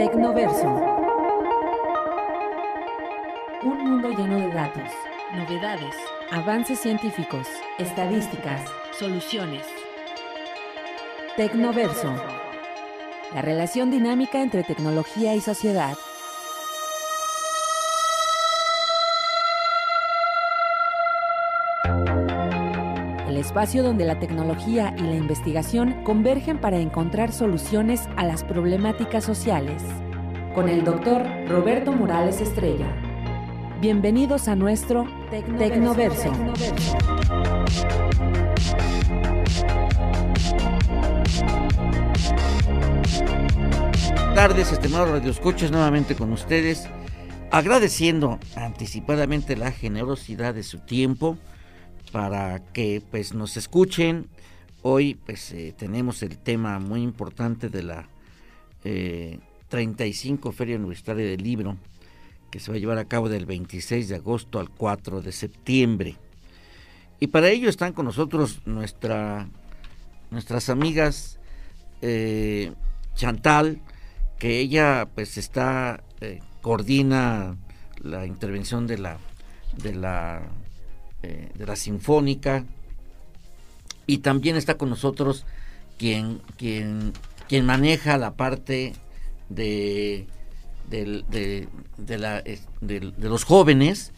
Tecnoverso. Un mundo lleno de datos, novedades, avances científicos, estadísticas, soluciones. Tecnoverso. La relación dinámica entre tecnología y sociedad. Espacio donde la tecnología y la investigación convergen para encontrar soluciones a las problemáticas sociales. Con el doctor Roberto Morales Estrella. Bienvenidos a nuestro Tecnoverso. tardes, estimados radioescuchas, nuevamente con ustedes, agradeciendo anticipadamente la generosidad de su tiempo para que pues nos escuchen. Hoy pues eh, tenemos el tema muy importante de la 35 eh, Feria Universitaria del Libro que se va a llevar a cabo del 26 de agosto al 4 de septiembre. Y para ello están con nosotros nuestra, nuestras amigas eh, Chantal, que ella pues está coordina la intervención de la de la eh, de la sinfónica. Y también está con nosotros quien quien quien maneja la parte de de, la, de, los jóvenes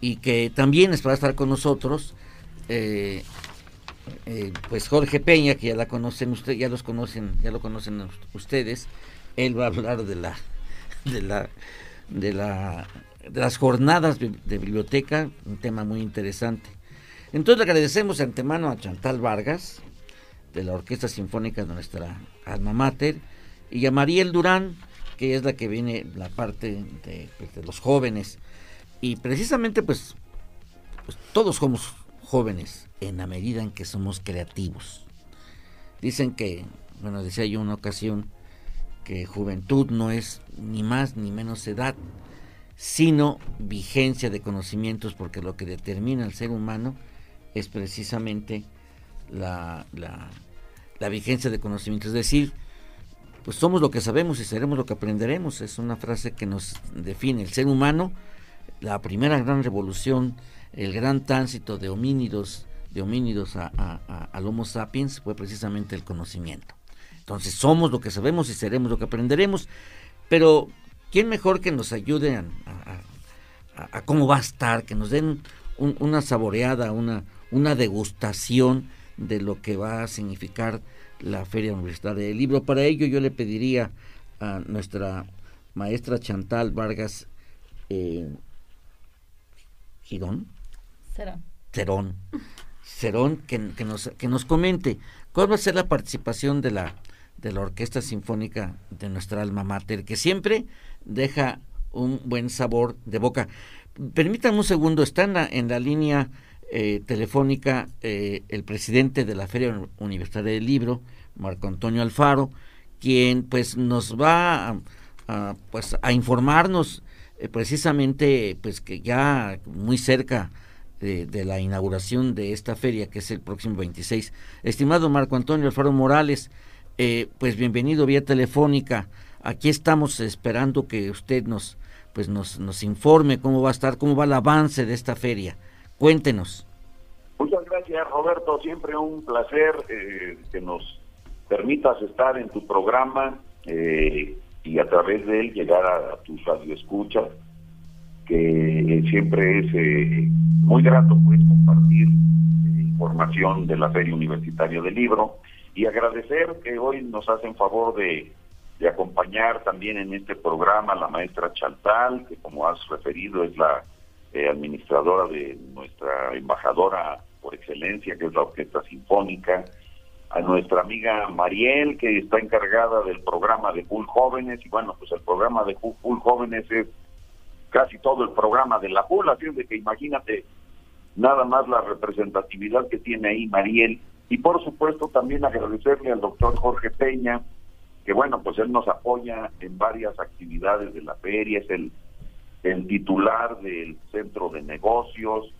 y que también va a estar con nosotros eh, pues Jorge Peña que ya la conocen ustedes ya los conocen ya lo conocen ustedes. Él va a hablar de la de la de la las jornadas de biblioteca, un tema muy interesante. Entonces le agradecemos de antemano a Chantal Vargas, de la Orquesta Sinfónica de nuestra alma mater, y a Mariel Durán, que es la que viene la parte de, pues, los jóvenes. Y precisamente pues, pues todos somos jóvenes en la medida en que somos creativos. Dicen que, bueno, decía yo una ocasión, que juventud no es ni más ni menos edad, sino vigencia de conocimientos, porque lo que determina al ser humano es precisamente la, la, vigencia de conocimientos. Es decir, pues somos lo que sabemos y seremos lo que aprenderemos. Es una frase que nos define. El ser humano, la primera gran revolución, el gran tránsito de homínidos, de homínidos a, al Homo sapiens fue precisamente el conocimiento. Entonces somos lo que sabemos y seremos lo que aprenderemos. Pero, ¿quién mejor que nos ayude a, cómo va a estar, que nos den una saboreada, una, una degustación de lo que va a significar la Feria Universitaria del Libro? Para ello yo le pediría a nuestra maestra Chantal Vargas eh, Girón. Cerón. Cerón. Cerón, que, que, nos, que nos comente cuál va a ser la participación de la de la Orquesta Sinfónica de nuestra alma mater, que siempre deja un buen sabor de boca. Permítanme un segundo, está en la, línea eh, telefónica eh, el presidente de la Feria Universitaria del Libro, Marco Antonio Alfaro, quien pues nos va a, pues, a informarnos eh, precisamente pues que ya muy cerca de, de, la inauguración de esta feria que es el próximo 26. Estimado Marco Antonio Alfaro Morales, eh, pues bienvenido vía telefónica. Aquí estamos esperando que usted nos, pues nos, nos informe cómo va a estar, cómo va el avance de esta feria. Cuéntenos. Muchas gracias, Roberto. Siempre un placer eh, que nos permitas estar en tu programa eh, y a través de él llegar a, tus radioescuchas, que siempre es muy grato pues compartir información de la Feria Universitaria del Libro y agradecer que hoy nos hacen favor de, acompañar también en este programa la maestra Chantal, que como has referido es la eh, administradora de nuestra embajadora por excelencia, que es la Orquesta Sinfónica, a nuestra amiga Mariel, que está encargada del programa de Full Jóvenes, y bueno, pues el programa de Full Jóvenes es casi todo el programa de la Full, así es de que imagínate nada más la representatividad que tiene ahí Mariel. Y por supuesto también agradecerle al doctor Jorge Peña, que bueno, pues él nos apoya en varias actividades de la feria, es el, titular del centro de negocios,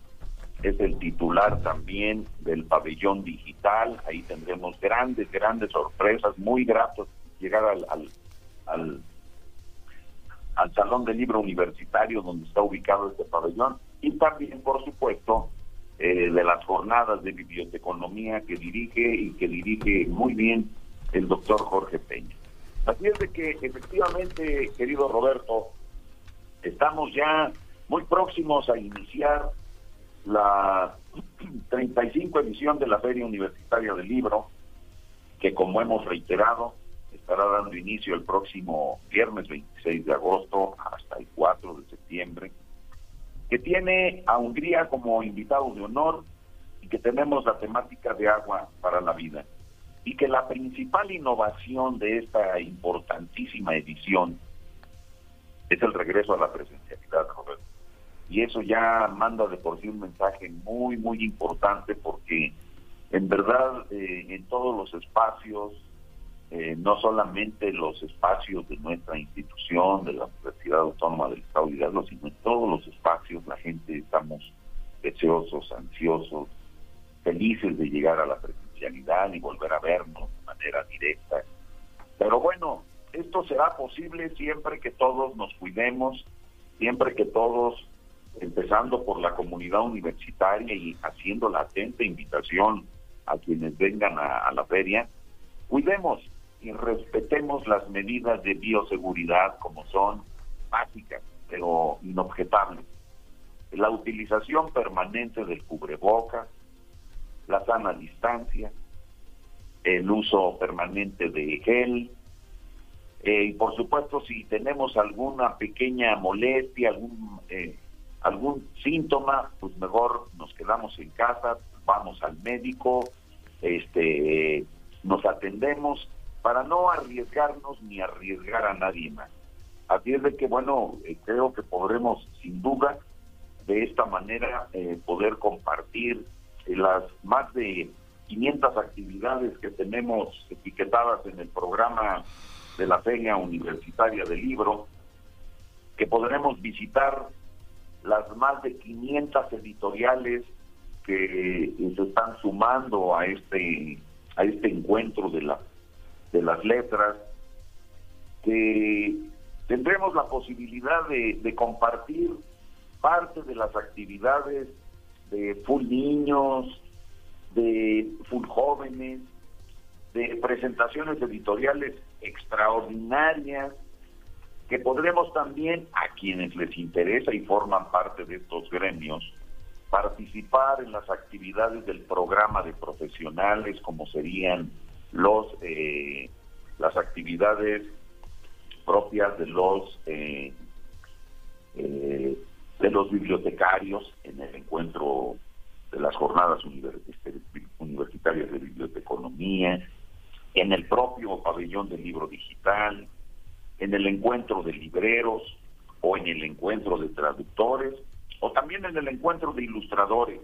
es el titular también del pabellón digital, ahí tendremos grandes, grandes sorpresas, muy gratos llegar al, al, al Salón del Libro Universitario donde está ubicado este pabellón y también, por supuesto, eh, de las jornadas de biblioteconomía que dirige y que dirige muy bien el doctor Jorge Peña. Así es de que efectivamente, querido Roberto, estamos ya muy próximos a iniciar la 35 edición de la Feria Universitaria del Libro, que como hemos reiterado, estará dando inicio el próximo viernes 26 de agosto hasta el 4 de septiembre, que tiene a Hungría como invitado de honor y que tenemos la temática de agua para la vida. Y que la principal innovación de esta importantísima edición es el regreso a la presencialidad, Roberto. Y eso ya manda de por sí un mensaje muy, muy importante porque en verdad eh, en todos los espacios, eh, no solamente los espacios de nuestra institución, de la Universidad Autónoma del Estado de Hidalgo, sino en todos los espacios la gente estamos deseosos, ansiosos, felices de llegar a la presencialidad y volver a vernos de manera directa. Pero bueno, esto será posible siempre que todos nos cuidemos, siempre que todos, empezando por la comunidad universitaria y haciendo la atenta invitación a quienes vengan a, la feria, cuidemos y respetemos las medidas de bioseguridad como son básicas, pero inobjetables. La utilización permanente del cubreboca, la sana distancia, el uso permanente de gel, eh, y por supuesto si tenemos alguna pequeña molestia, algún, eh, algún síntoma, pues mejor nos quedamos en casa, vamos al médico, este, nos atendemos para no arriesgarnos ni arriesgar a nadie más. Así es de que, bueno, eh, creo que podremos sin duda de esta manera eh, poder compartir las más de 500 actividades que tenemos etiquetadas en el programa de la Feria Universitaria del Libro, que podremos visitar las más de 500 editoriales que se están sumando a este a este encuentro de la de las letras que tendremos la posibilidad de compartir parte de las actividades de full niños de full jóvenes de presentaciones editoriales extraordinarias que podremos también a quienes les interesa y forman parte de estos gremios participar en las actividades del programa de profesionales como serían los eh, las actividades propias de los eh, eh, de los bibliotecarios en el encuentro de las jornadas universitarias de biblioteconomía, en el propio pabellón del libro digital, en el encuentro de libreros o en el encuentro de traductores o también en el encuentro de ilustradores,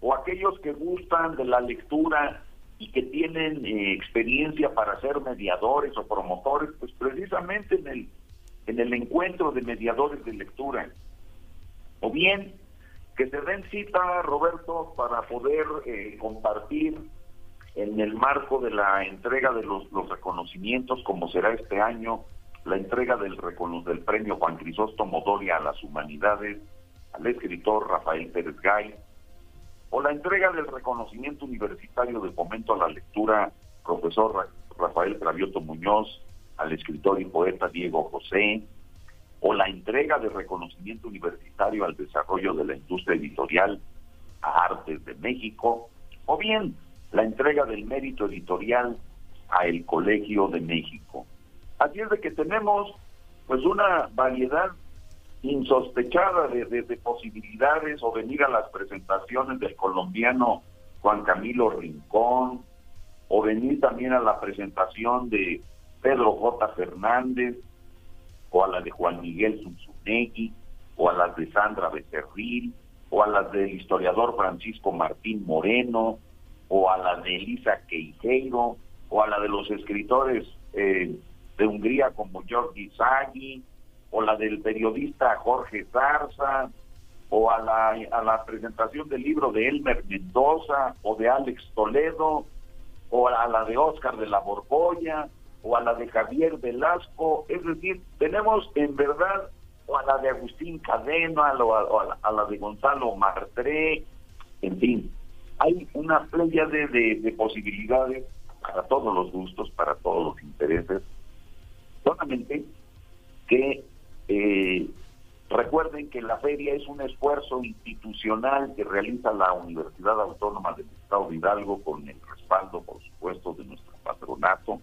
o aquellos que gustan de la lectura y que tienen eh, experiencia para ser mediadores o promotores, pues precisamente en el, en el encuentro de mediadores de lectura. O bien que se den cita, Roberto, para poder eh, compartir en el marco de la entrega de los, reconocimientos, como será este año, la entrega del, del premio Juan Crisóstomo Doria a las Humanidades, al escritor Rafael Pérez Gay, o la entrega del reconocimiento universitario de fomento a la lectura profesor Rafael Cravioto Muñoz, al escritor y poeta Diego José, o la entrega de reconocimiento universitario al desarrollo de la industria editorial a Artes de México, o bien la entrega del mérito editorial a el Colegio de México. Así es de que tenemos pues una variedad insospechada de, de, posibilidades o venir a las presentaciones del colombiano Juan Camilo Rincón o venir también a la presentación de Pedro J. Fernández o a la de Juan Miguel Zunzunegui o a las de Sandra Becerril o a las del historiador Francisco Martín Moreno o a la de Elisa Queijeiro o a la de los escritores eh, de Hungría como Georgi Zaghi o la del periodista Jorge Zarza, o a la, a la presentación del libro de Elmer Mendoza, o de Alex Toledo, o a la de Oscar de la Borgoya, o a la de Javier Velasco, es decir, tenemos en verdad o a la de Agustín Cadena o a, la, de Gonzalo Martré, en fin, hay una playa de, de, posibilidades para todos los gustos, para todos los intereses, solamente que eh, recuerden que la feria es un esfuerzo institucional que realiza la Universidad Autónoma del Estado de Hidalgo con el respaldo, por supuesto, de nuestro patronato,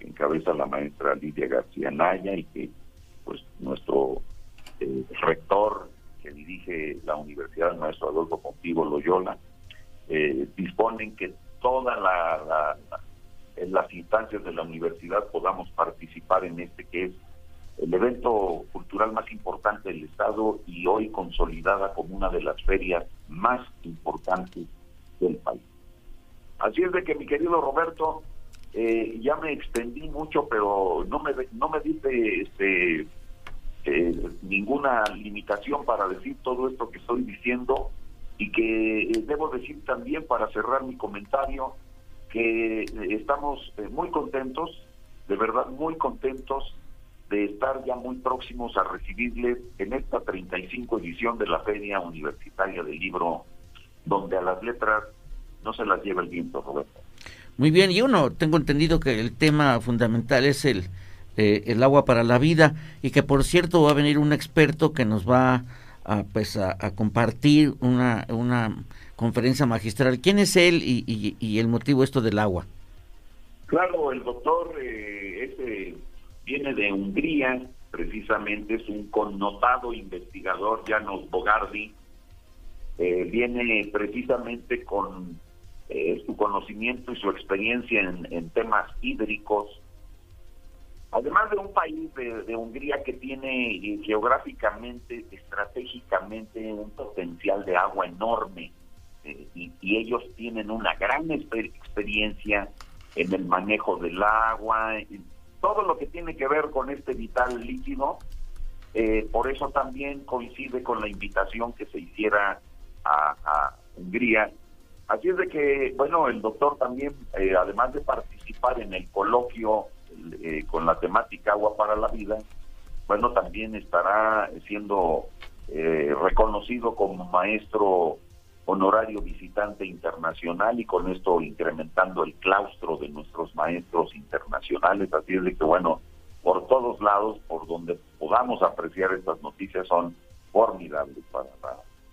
que encabeza la maestra Lidia García Naya y que pues nuestro eh, rector que dirige la universidad, el maestro Adolfo Contigo Loyola, eh, disponen que todas la, las instancias de la universidad podamos participar en este que es el evento cultural más importante del Estado y hoy consolidada como una de las ferias más importantes del país. Así es de que mi querido Roberto, eh, ya me extendí mucho, pero no me no me dice este eh, ninguna limitación para decir todo esto que estoy diciendo y que eh, debo decir también para cerrar mi comentario que estamos muy contentos, de verdad muy contentos de estar ya muy próximos a recibirles en esta 35 edición de la Feria Universitaria del Libro, donde a las letras no se las lleva el viento, Roberto. Muy bien, y uno, tengo entendido que el tema fundamental es el, eh, el agua para la vida y que por cierto va a venir un experto que nos va a, pues, a, compartir una, una conferencia magistral. ¿Quién es él y, el motivo esto del agua? Claro, el doctor eh, ese viene de Hungría, precisamente es un connotado investigador, Janos Bogardi, eh, viene precisamente con eh, su conocimiento y su experiencia en, temas hídricos. Además de un país de, Hungría que tiene eh, geográficamente, estratégicamente un potencial de agua enorme eh, y, ellos tienen una gran experiencia en el manejo del agua, todo lo que tiene que ver con este vital líquido. por eso también coincide con la invitación que se hiciera a Hungría Así es de que, bueno, el doctor también, eh, además de participar en el coloquio eh, con la temática Agua para la Vida, bueno, también estará siendo eh, reconocido como maestro honorario visitante internacional y con esto incrementando el claustro de nuestros maestros internacionales. Así es de que, bueno, por todos lados, por donde podamos apreciar estas noticias, son formidables para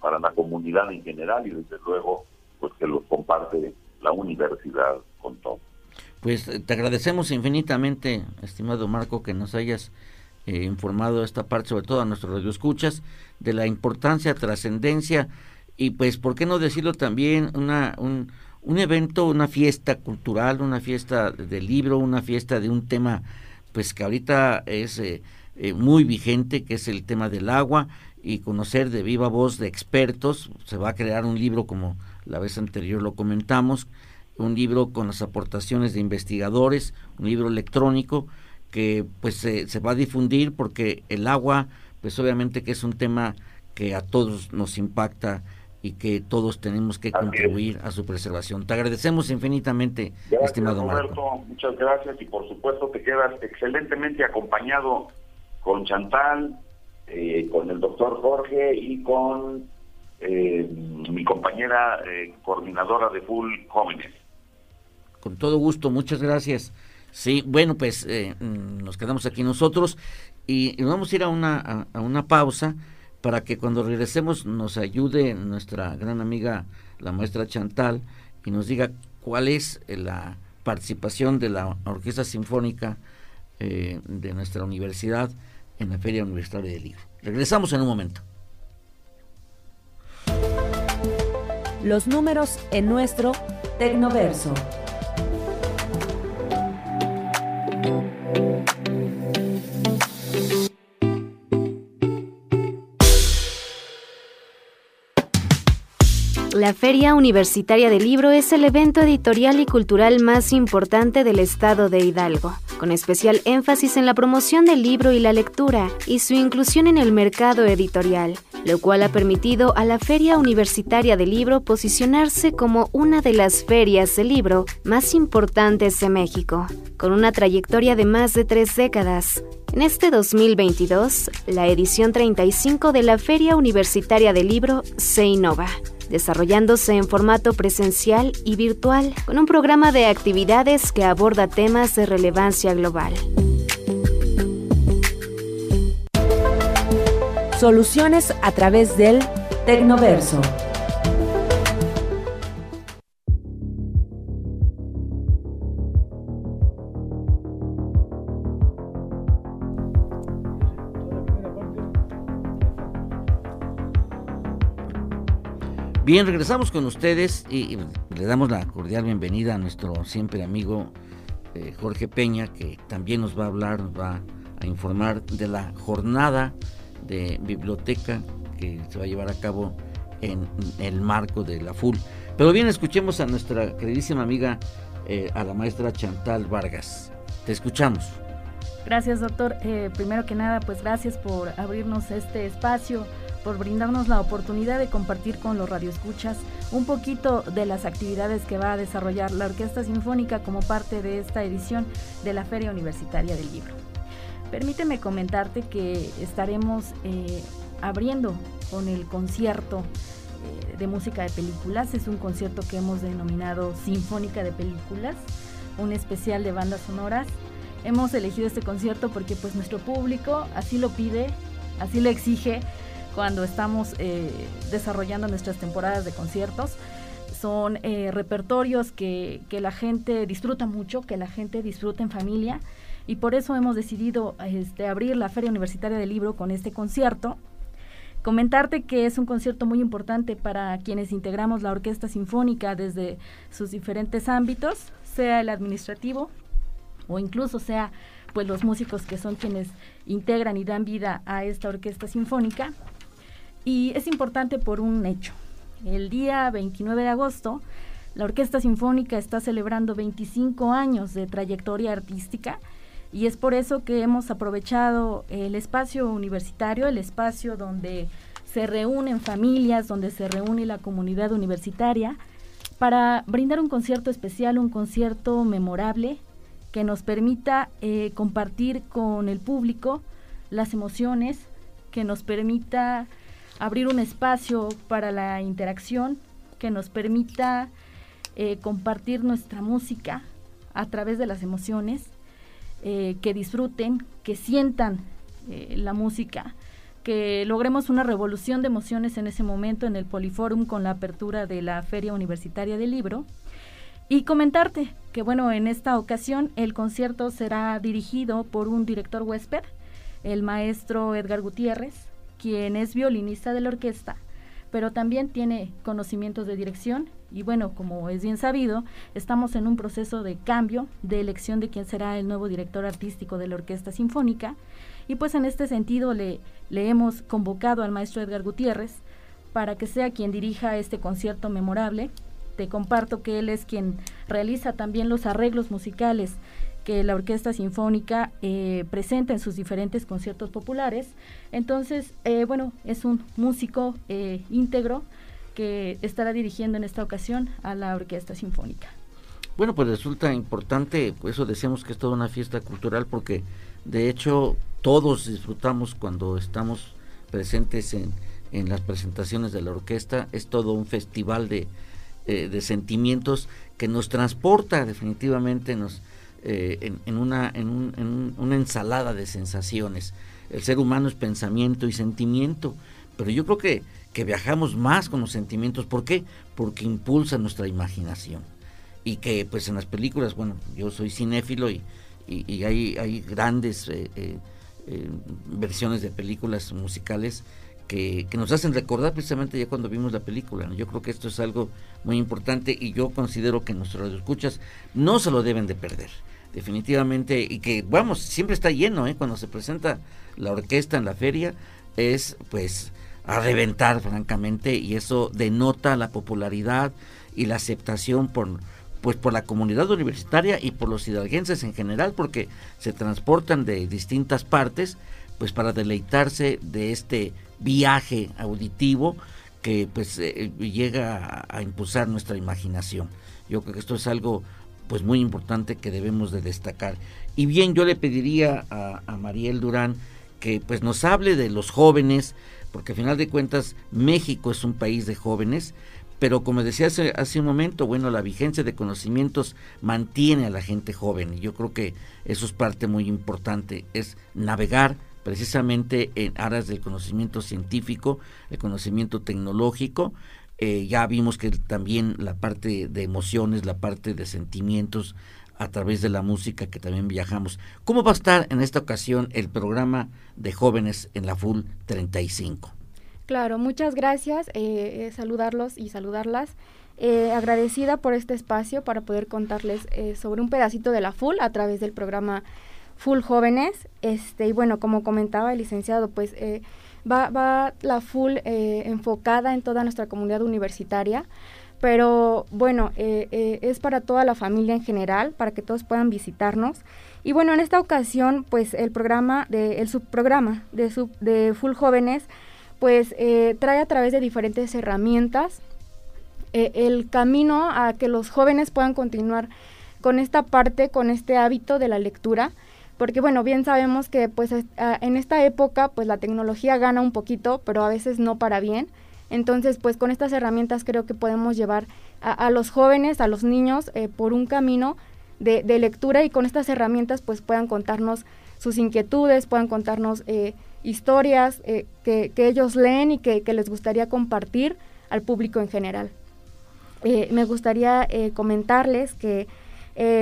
para la comunidad en general y desde luego pues que los comparte la universidad con todo. Pues eh, te agradecemos infinitamente, estimado Marco, que nos hayas eh, informado esta parte, sobre todo a nuestros radioescuchas, de la importancia, trascendencia y pues, ¿por qué no decirlo también? Una, un, un evento, una fiesta cultural, una fiesta de libro, una fiesta de un tema pues que ahorita es eh, muy vigente, que es el tema del agua y conocer de viva voz de expertos. Se va a crear un libro como la vez anterior lo comentamos, un libro con las aportaciones de investigadores, un libro electrónico que pues se, se va a difundir porque el agua pues obviamente que es un tema que a todos nos impacta y que todos tenemos que contribuir a su preservación. Te agradecemos infinitamente, estimado Marco. Muchas gracias y por supuesto te quedas excelentemente acompañado con Chantal, eh, con el doctor Jorge y con eh, mi compañera eh, coordinadora de Full Jóvenes. Con todo gusto, muchas gracias. Sí, bueno, pues eh, mm, nos quedamos aquí nosotros y, vamos a ir a una, a, una pausa para que cuando regresemos nos ayude nuestra gran amiga, la maestra Chantal, y nos diga cuál es la participación de la Orquesta Sinfónica de nuestra universidad en la Feria Universitaria del Libro. Regresamos en un momento. Los números en nuestro Tecnoverso. La Feria Universitaria del Libro es el evento editorial y cultural más importante del estado de Hidalgo, con especial énfasis en la promoción del libro y la lectura y su inclusión en el mercado editorial. lo cual ha permitido a la Feria Universitaria del Libro posicionarse como una de las ferias de libro más importantes de México, con una trayectoria de más de tres décadas. En este 2022, la edición 35 de la Feria Universitaria del Libro se innova desarrollándose en formato presencial y virtual, con un programa de actividades que aborda temas de relevancia global. Soluciones a través del Tecnoverso. Bien, regresamos con ustedes y, le damos la cordial bienvenida a nuestro siempre amigo eh, Jorge Peña, que también nos va a hablar, va a informar de la jornada de biblioteca que se va a llevar a cabo en el marco de la FUL. Pero bien, escuchemos a nuestra queridísima amiga, eh, a la maestra Chantal Vargas. Te escuchamos. Gracias, doctor. Eh, primero que nada, pues gracias por abrirnos este espacio por brindarnos la oportunidad de compartir con los radioescuchas un poquito de las actividades que va a desarrollar la Orquesta Sinfónica como parte de esta edición de la Feria Universitaria del Libro. Permíteme comentarte que estaremos eh, abriendo con el concierto eh, de música de películas. Es un concierto que hemos denominado Sinfónica de Películas, un especial de bandas sonoras. Hemos elegido este concierto porque pues nuestro público así lo pide, así lo exige cuando estamos eh, desarrollando nuestras temporadas de conciertos. Son eh, repertorios que, la gente disfruta mucho, que la gente disfruta en familia y por eso hemos decidido este, abrir la Feria Universitaria del Libro con este concierto. Comentarte que es un concierto muy importante para quienes integramos la Orquesta Sinfónica desde sus diferentes ámbitos, sea el administrativo o incluso sea pues los músicos que son quienes integran y dan vida a esta orquesta sinfónica. Y es importante por un hecho. El día 29 de agosto, la Orquesta Sinfónica está celebrando 25 años de trayectoria artística y es por eso que hemos aprovechado el espacio universitario, el espacio donde se reúnen familias, donde se reúne la comunidad universitaria, para brindar un concierto especial, un concierto memorable que nos permita eh, compartir con el público las emociones, que nos permita abrir un espacio para la interacción que nos permita eh, compartir nuestra música a través de las emociones, eh, que disfruten, que sientan eh, la música, que logremos una revolución de emociones en ese momento en el Poliforum con la apertura de la Feria Universitaria del Libro. Y comentarte que, bueno, en esta ocasión el concierto será dirigido por un director huésped, el maestro Edgar Gutiérrez, quien es violinista de la orquesta, pero también tiene conocimientos de dirección y bueno, como es bien sabido, estamos en un proceso de cambio, de elección de quién será el nuevo director artístico de la Orquesta Sinfónica y pues en este sentido le, le hemos convocado al maestro Edgar Gutiérrez para que sea quien dirija este concierto memorable. Te comparto que él es quien realiza también los arreglos musicales que la Orquesta Sinfónica eh, presenta en sus diferentes conciertos populares. Entonces, eh, bueno, es un músico eh, íntegro que estará dirigiendo en esta ocasión a la Orquesta Sinfónica. Bueno, pues resulta importante, pues eso decíamos que es toda una fiesta cultural porque de hecho todos disfrutamos cuando estamos presentes en, en las presentaciones de la orquesta, es todo un festival de, de sentimientos que nos transporta definitivamente, nos, eh, en, una, en, una ensalada de sensaciones. El ser humano es pensamiento y sentimiento, pero yo creo que, que viajamos más con los sentimientos. ¿Por qué? Porque impulsa nuestra imaginación. Y que pues en las películas, bueno, yo soy cinéfilo y, y, hay, hay grandes eh, eh, versiones de películas musicales que, que, nos hacen recordar precisamente ya cuando vimos la película. Yo creo que esto es algo muy importante y yo considero que nuestros escuchas no se lo deben de perder definitivamente, y que, vamos, siempre está lleno, ¿eh? Cuando se presenta la orquesta en la feria, es pues a reventar, francamente, y eso denota la popularidad y la aceptación por pues por la comunidad universitaria y por los hidalguenses en general, porque se transportan de distintas partes, pues para deleitarse de este viaje auditivo que pues eh, llega a, impulsar nuestra imaginación. Yo creo que esto es algo pues muy importante que debemos de destacar. Y bien, yo le pediría a, a Mariel Durán que pues nos hable de los jóvenes, porque al final de cuentas México es un país de jóvenes, pero como decía hace, hace, un momento, bueno, la vigencia de conocimientos mantiene a la gente joven y yo creo que eso es parte muy importante, es navegar precisamente en aras del conocimiento científico, el conocimiento tecnológico. Eh, ya vimos que también la parte de emociones, la parte de sentimientos a través de la música que también viajamos. ¿Cómo va a estar en esta ocasión el programa de jóvenes en la Full 35? Claro, muchas gracias. Eh, eh, saludarlos y saludarlas. agradecida por este espacio para poder contarles sobre un pedacito de la Full a través del programa full jóvenes. Este, y bueno, como comentaba el licenciado, pues eh, va, la full eh, enfocada en toda nuestra comunidad universitaria. Pero bueno, eh, es para toda la familia en general, para que todos puedan visitarnos. Y bueno, en esta ocasión, pues el programa, de, el subprograma de, sub, de Full Jóvenes, pues trae a través de diferentes herramientas el camino a que los jóvenes puedan continuar con esta parte, con este hábito de la lectura porque bueno, bien sabemos que pues en esta época pues la tecnología gana un poquito, pero a veces no para bien. Entonces pues con estas herramientas creo que podemos llevar a, los jóvenes, a los niños eh, por un camino de, lectura y con estas herramientas pues puedan contarnos sus inquietudes, puedan contarnos eh, historias eh, que, ellos leen y que, que, les gustaría compartir al público en general. me gustaría comentarles que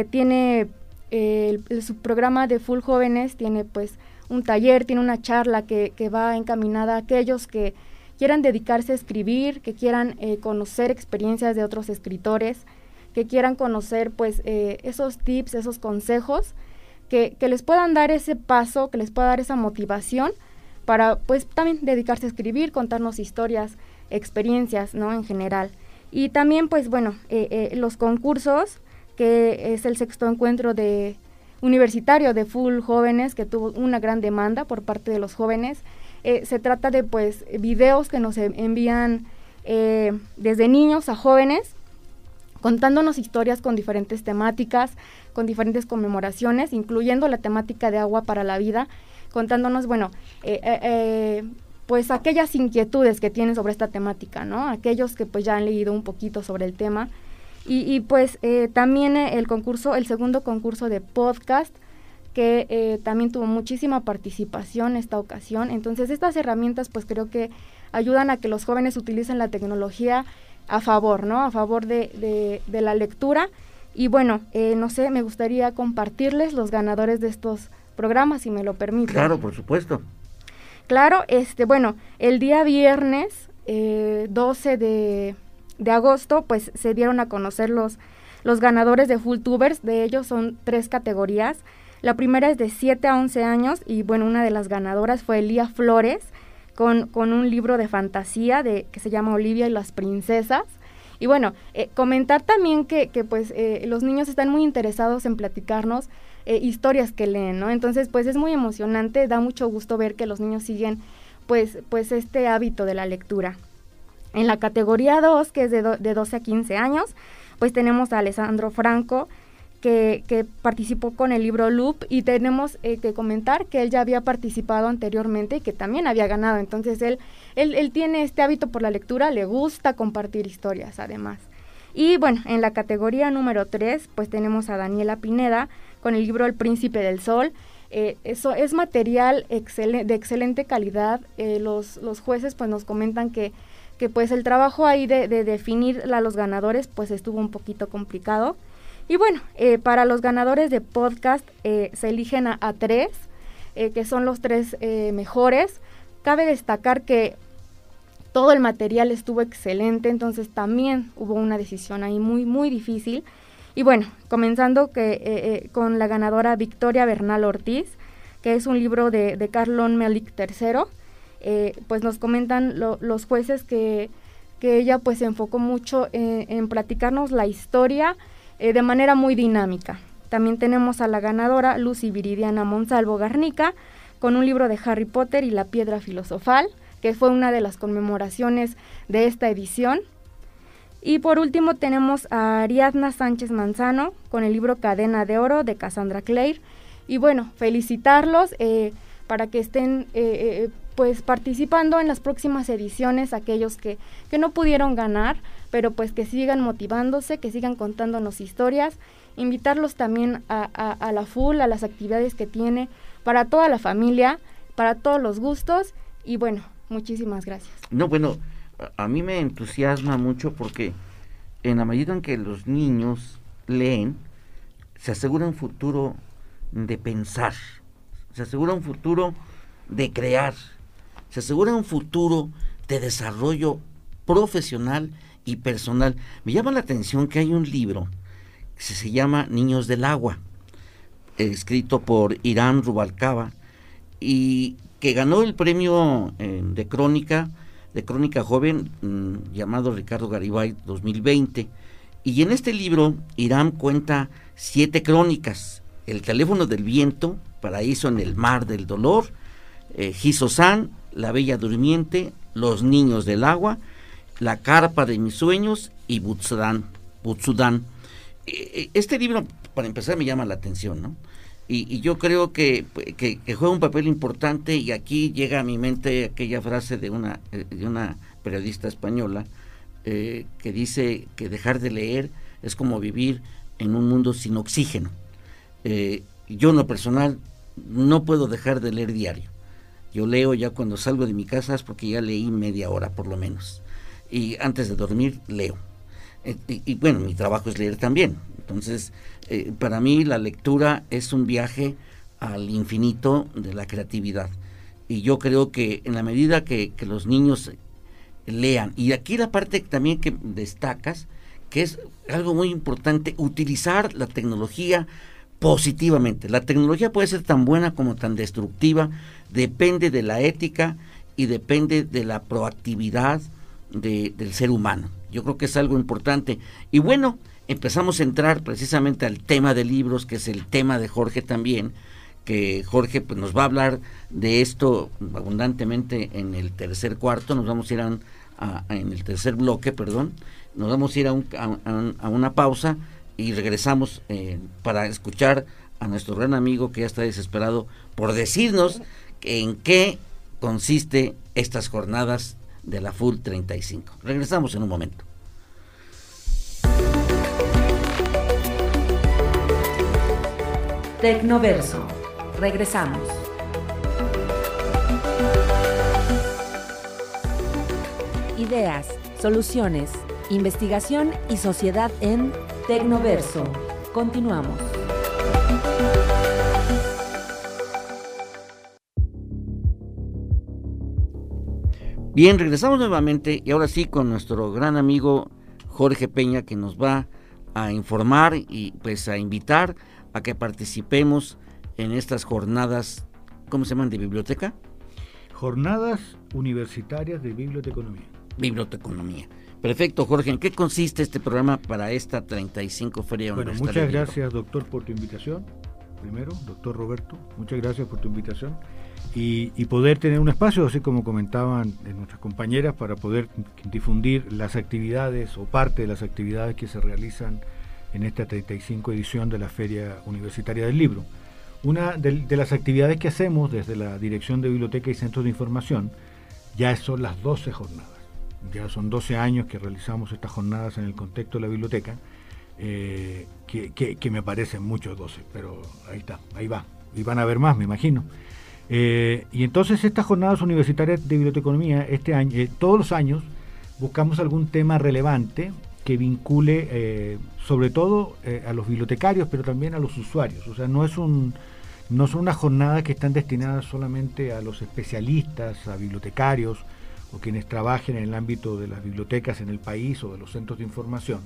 tiene el, subprograma de Full Jóvenes tiene pues un taller, tiene una charla que, va encaminada a aquellos que quieran dedicarse a escribir, que quieran eh, conocer experiencias de otros escritores, que quieran conocer pues eh, esos tips, esos consejos, que, les puedan dar ese paso, que les pueda dar esa motivación para pues también dedicarse a escribir, contarnos historias, experiencias, ¿no? En general. Y también pues bueno, eh, los concursos que es el sexto encuentro de universitario de full jóvenes que tuvo una gran demanda por parte de los jóvenes. Eh, se trata de pues videos que nos envían eh, desde niños a jóvenes contándonos historias con diferentes temáticas, con diferentes conmemoraciones, incluyendo la temática de agua para la vida, contándonos, bueno, eh, pues aquellas inquietudes que tienen sobre esta temática, ¿no? Aquellos que pues ya han leído un poquito sobre el tema y, pues eh, también eh, el concurso, el segundo concurso de podcast, que eh, también tuvo muchísima participación esta ocasión. Entonces estas herramientas pues creo que ayudan a que los jóvenes utilicen la tecnología a favor, ¿no? A favor de, de, la lectura. Y bueno, no sé, me gustaría compartirles los ganadores de estos programas, si me lo permiten. Claro, por supuesto. Claro, este, bueno, el día viernes 12 de de agosto, pues se dieron a conocer los, los ganadores de Fulltubers. De ellos son tres categorías. La primera es de 7 a 11 años y bueno, una de las ganadoras fue Elía Flores con, con un libro de fantasía de, que se llama Olivia y las princesas. Y bueno, eh, comentar también que, que pues eh, los niños están muy interesados en platicarnos eh, historias que leen, ¿no? Entonces pues es muy emocionante, da mucho gusto ver que los niños siguen pues, pues este hábito de la lectura. En la categoría 2, que es de, de 12 a 15 años, pues tenemos a Alessandro Franco, que, que, participó con el libro Loop y tenemos eh, que comentar que él ya había participado anteriormente y que también había ganado. Entonces él, él, él, tiene este hábito por la lectura, le gusta compartir historias además. Y bueno, en la categoría número 3 pues tenemos a Daniela Pineda con el libro El Príncipe del Sol. Eh, eso es material de excelente calidad. Eh, los, los jueces pues nos comentan que que pues el trabajo ahí de, definir a los ganadores pues estuvo un poquito complicado. Y bueno, eh, para los ganadores de podcast eh, se eligen a, tres, eh, que son los tres mejores. Cabe destacar que todo el material estuvo excelente, entonces también hubo una decisión ahí muy, muy difícil. Y bueno, comenzando que, con la ganadora Victoria Bernal Ortiz, que es un libro de, de Carlon Melik III eh, pues nos comentan los jueces que, ella pues se enfocó mucho en, platicarnos la historia eh, de manera muy dinámica. También tenemos a la ganadora Lucy Viridiana Monsalvo Garnica con un libro de Harry Potter y la piedra filosofal, que fue una de las conmemoraciones de esta edición. Y por último tenemos a Ariadna Sánchez Manzano con el libro Cadena de Oro de Cassandra Clare. Y bueno, felicitarlos eh, para que estén eh, pues participando en las próximas ediciones, aquellos que, que no pudieron ganar, pero pues que sigan motivándose, que sigan contándonos historias, invitarlos también a, a, la FUL, a las actividades que tiene para toda la familia, para todos los gustos y bueno, muchísimas gracias. No, bueno, a mí me entusiasma mucho porque en la medida en que los niños leen, se asegura un futuro de pensar, se asegura un futuro de crear, se asegura un futuro de desarrollo profesional y personal. Me llama la atención que hay un libro que se llama Niños del Agua, escrito por Irán Rubalcaba, y que ganó el premio eh, de crónica, de crónica joven, mm, llamado Ricardo Garibay 2020. Y en este libro, Irán cuenta siete crónicas. El teléfono del viento, Paraíso en el mar del dolor, eh, la Bella Durmiente, Los Niños del Agua, La Carpa de mis Sueños y Butsudán. E, e, este libro, para empezar, me llama la atención, ¿no? Y, yo creo que, juega un papel importante y aquí llega a mi mente aquella frase de una, eh, periodista española eh, que dice que dejar de leer es como vivir en un mundo sin oxígeno. Eh, yo en lo personal no puedo dejar de leer diario. Yo leo ya cuando salgo de mi casa es porque ya leí media hora por lo menos. Y antes de dormir leo. Eh, y, bueno, mi trabajo es leer también. Entonces, eh, para mí la lectura es un viaje al infinito de la creatividad. Y yo creo que en la medida que, que los niños lean, y aquí la parte también que destacas, que es algo muy importante, utilizar la tecnología positivamente. La tecnología puede ser tan buena como tan destructiva, depende de la ética y depende de la proactividad del ser humano. Yo creo que es algo importante. Y bueno, empezamos a entrar precisamente al tema de libros, que es el tema de Jorge también, que Jorge pues, nos va a hablar de esto abundantemente en el tercer cuarto, nos vamos a ir a, en el tercer bloque, perdón, nos vamos a ir a, a una pausa y regresamos eh, para escuchar a nuestro gran amigo que ya está desesperado por decirnos en qué consiste estas jornadas de la Full 35. Regresamos en un momento. Tecnoverso. Regresamos. Ideas, soluciones, investigación y sociedad en Tecnoverso. Continuamos. Bien, regresamos nuevamente y ahora sí con nuestro gran amigo Jorge Peña que nos va a informar y pues a invitar a que participemos en estas jornadas, ¿cómo se llaman? ¿De biblioteca? Jornadas universitarias de biblioteconomía. Biblioteconomía. Perfecto, Jorge. ¿En qué consiste este programa para esta 35 Feria Bueno, muchas gracias, doctor, por tu invitación. Primero, doctor Roberto, muchas gracias por tu invitación. Y, poder tener un espacio, así como comentaban nuestras compañeras, para poder difundir las actividades o parte de las actividades que se realizan en esta 35 edición de la Feria Universitaria del Libro. Una de, de las actividades que hacemos desde la Dirección de Biblioteca y Centros de Información ya son las 12 jornadas ya son 12 años que realizamos estas jornadas en el contexto de la biblioteca, eh, que, me parecen muchos 12, pero ahí está, ahí va. Y van a haber más, me imagino. Eh, y entonces estas jornadas universitarias de biblioteconomía, este año, eh, todos los años, buscamos algún tema relevante que vincule sobre todo a los bibliotecarios, pero también a los usuarios. O sea, no es un no son unas jornadas que están destinadas solamente a los especialistas, a bibliotecarios, o quienes trabajen en el ámbito de las bibliotecas en el país o de los centros de información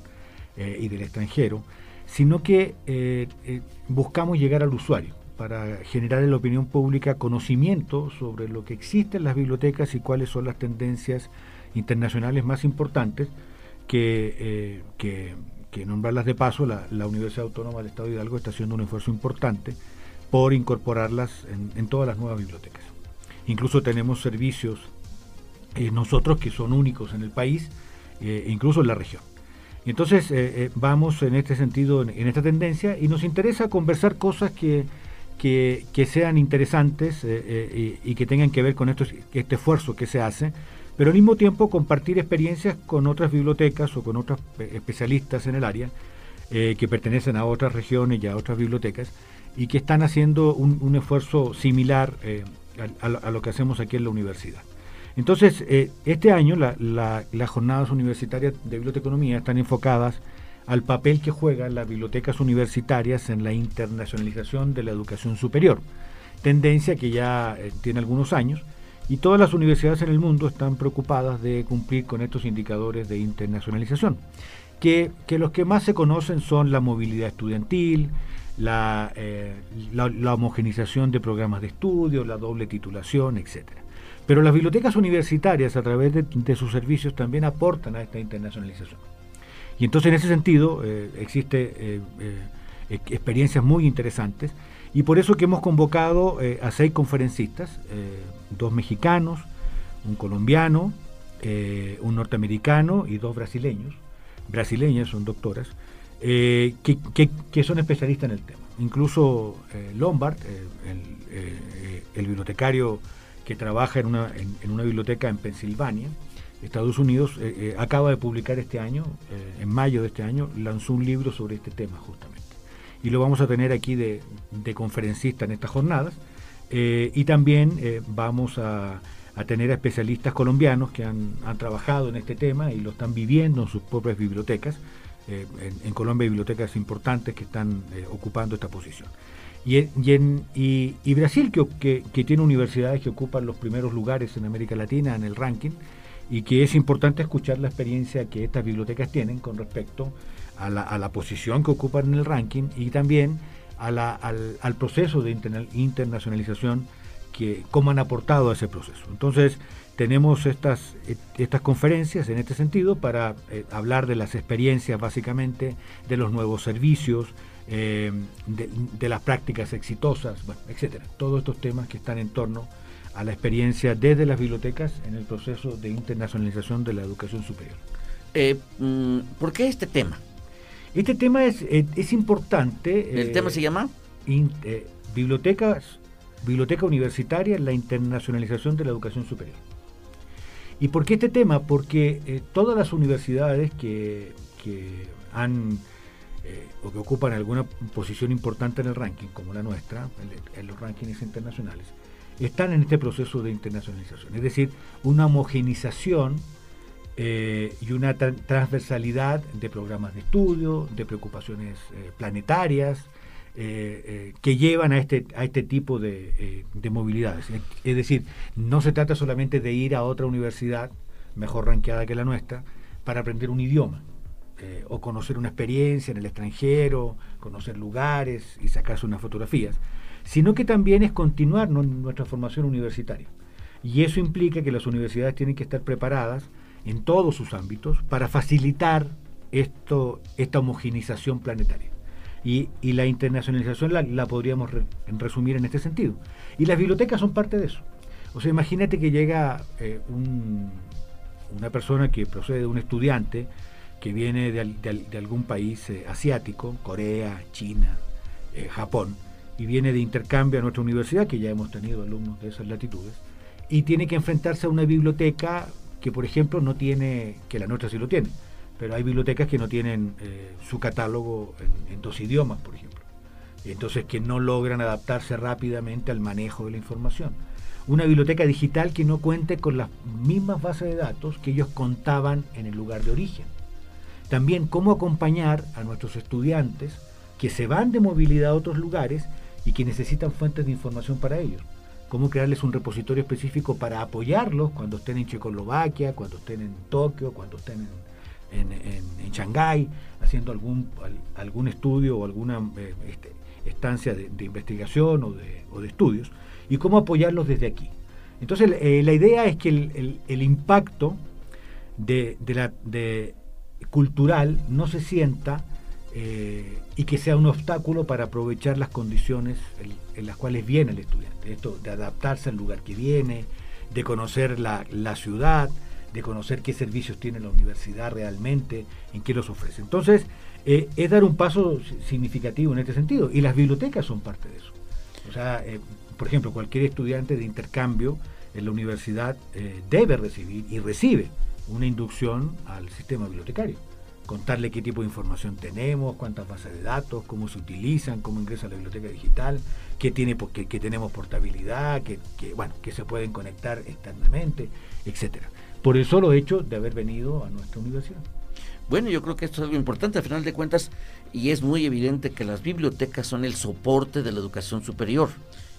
eh, y del extranjero, sino que eh, eh, buscamos llegar al usuario para generar en la opinión pública conocimiento sobre lo que existe en las bibliotecas y cuáles son las tendencias internacionales más importantes que, que, nombrarlas de paso, la, Universidad Autónoma del Estado de Hidalgo está haciendo un esfuerzo importante por incorporarlas en, en todas las nuevas bibliotecas. Incluso tenemos servicios nosotros que son únicos en el país, incluso en la región. Y entonces vamos en este sentido, en, esta tendencia, y nos interesa conversar cosas que, que, sean interesantes y, que tengan que ver con este esfuerzo que se hace pero al mismo tiempo compartir experiencias con otras bibliotecas o con otros especialistas en el área eh, que pertenecen a otras regiones y a otras bibliotecas y que están haciendo un, esfuerzo similar eh, a, lo que hacemos aquí en la universidad. Entonces, eh, este año las jornadas universitarias de biblioteconomía están enfocadas al papel que juegan las bibliotecas universitarias en la internacionalización de la educación superior, tendencia que ya tiene algunos años y todas las universidades en el mundo están preocupadas de cumplir con estos indicadores de internacionalización, que, los que más se conocen son la movilidad estudiantil, la, eh, homogenización de programas de estudio, la doble titulación, etc. Pero las bibliotecas universitarias a través de, sus servicios también aportan a esta internacionalización. Y entonces en ese sentido eh, existe eh, experiencias muy interesantes y por eso que hemos convocado eh, a seis conferencistas, eh, dos mexicanos, un colombiano, eh, un norteamericano y dos brasileños. Brasileñas son doctoras, que, son especialistas en el tema. Incluso Lombard, el, bibliotecario que trabaja en una, en, una biblioteca en Pensilvania, Estados Unidos, acaba de publicar este año, en mayo de este año, lanzó un libro sobre este tema justamente y lo vamos a tener aquí de, conferencista en estas jornadas. Eh, y también eh, vamos a, tener a especialistas colombianos que han, trabajado en este tema y lo están viviendo en sus propias bibliotecas. Eh, en, Colombia hay bibliotecas importantes que están ocupando esta posición. Y, y, Brasil, que, que, tiene universidades que ocupan los primeros lugares en América Latina en el ranking, y que es importante escuchar la experiencia que estas bibliotecas tienen con respecto a la, a la posición que ocupan en el ranking y también a la, al, proceso de internacionalización que cómo han aportado a ese proceso. Entonces, tenemos estas, estas conferencias en este sentido para eh, hablar de las experiencias básicamente, de los nuevos servicios, eh, de, las prácticas exitosas, bueno, etcétera. Todos estos temas que están en torno la experiencia desde las bibliotecas en el proceso de internacionalización de la educación superior. Eh, mm, ¿Por qué este tema? Este tema es, eh, es importante. ¿El tema se llama? Eh, bibliotecas, biblioteca universitaria, la internacionalización de la educación superior. ¿Y por qué este tema? Porque eh, todas las universidades que, que han o que ocupan alguna posición importante en el ranking, como la nuestra, en, los rankings internacionales, están en este proceso de internacionalización. Es decir, una homogenización eh, y una transversalidad de programas de estudio, de preocupaciones eh, planetarias, eh, que llevan a este, a este tipo de, movilidades. Es decir, no se trata solamente de ir a otra universidad mejor ranqueada que la nuestra para aprender un idioma. o conocer una experiencia en el extranjero, conocer lugares y sacarse unas fotografías, sino que también es continuar nuestra formación universitaria. Y eso implica que las universidades tienen que estar preparadas en todos sus ámbitos para facilitar esto, esta homogenización planetaria. Y, la internacionalización la, podríamos resumir en este sentido. Y las bibliotecas son parte de eso. O sea, imagínate que llega eh, una persona que procede de un estudiante que viene de, algún país eh, asiático, Corea, China, eh, Japón, y viene de intercambio a nuestra universidad, que ya hemos tenido alumnos de esas latitudes, y tiene que enfrentarse a una biblioteca que por ejemplo no tiene, que la nuestra sí lo tiene, pero hay bibliotecas que no tienen eh, su catálogo en, dos idiomas, por ejemplo. Entonces que no logran adaptarse rápidamente al manejo de la información. Una biblioteca digital que no cuente con las mismas bases de datos que ellos contaban en el lugar de origen. También cómo acompañar a nuestros estudiantes que se van de movilidad a otros lugares y que necesitan fuentes de información para ellos cómo crearles un repositorio específico para apoyarlos cuando estén en Checoslovaquia, cuando estén en Tokio, cuando estén en, en, Shanghái, haciendo algún, algún estudio o alguna eh, este, estancia de, investigación o de, o de, estudios, y cómo apoyarlos desde aquí. Entonces, eh, la idea es que el, el, impacto de, de la, cultural no se sienta eh, y que sea un obstáculo para aprovechar las condiciones en, las cuales viene el estudiante. Esto de adaptarse al lugar que viene, de conocer la, la ciudad, de conocer qué servicios tiene la universidad realmente, en qué los ofrece. Entonces, eh, es dar un paso significativo en este sentido. Y las bibliotecas son parte de eso. O sea, eh, por ejemplo, cualquier estudiante de intercambio en la universidad eh, debe recibir y recibe una inducción al sistema bibliotecario. Contarle qué tipo de información tenemos, cuántas bases de datos, cómo se utilizan, cómo ingresa la biblioteca digital, qué, tiene, que, que tenemos portabilidad, que, que, bueno, que se pueden conectar externamente, etcétera. Por el solo hecho de haber venido a nuestra universidad. Bueno, yo creo que esto es algo importante, al final de cuentas, y es muy evidente que las bibliotecas son el soporte de la educación superior